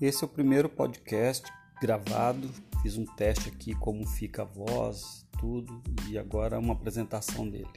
Esse é o primeiro podcast gravado. Fiz um teste aqui como fica a voz, tudo, e agora uma apresentação dele.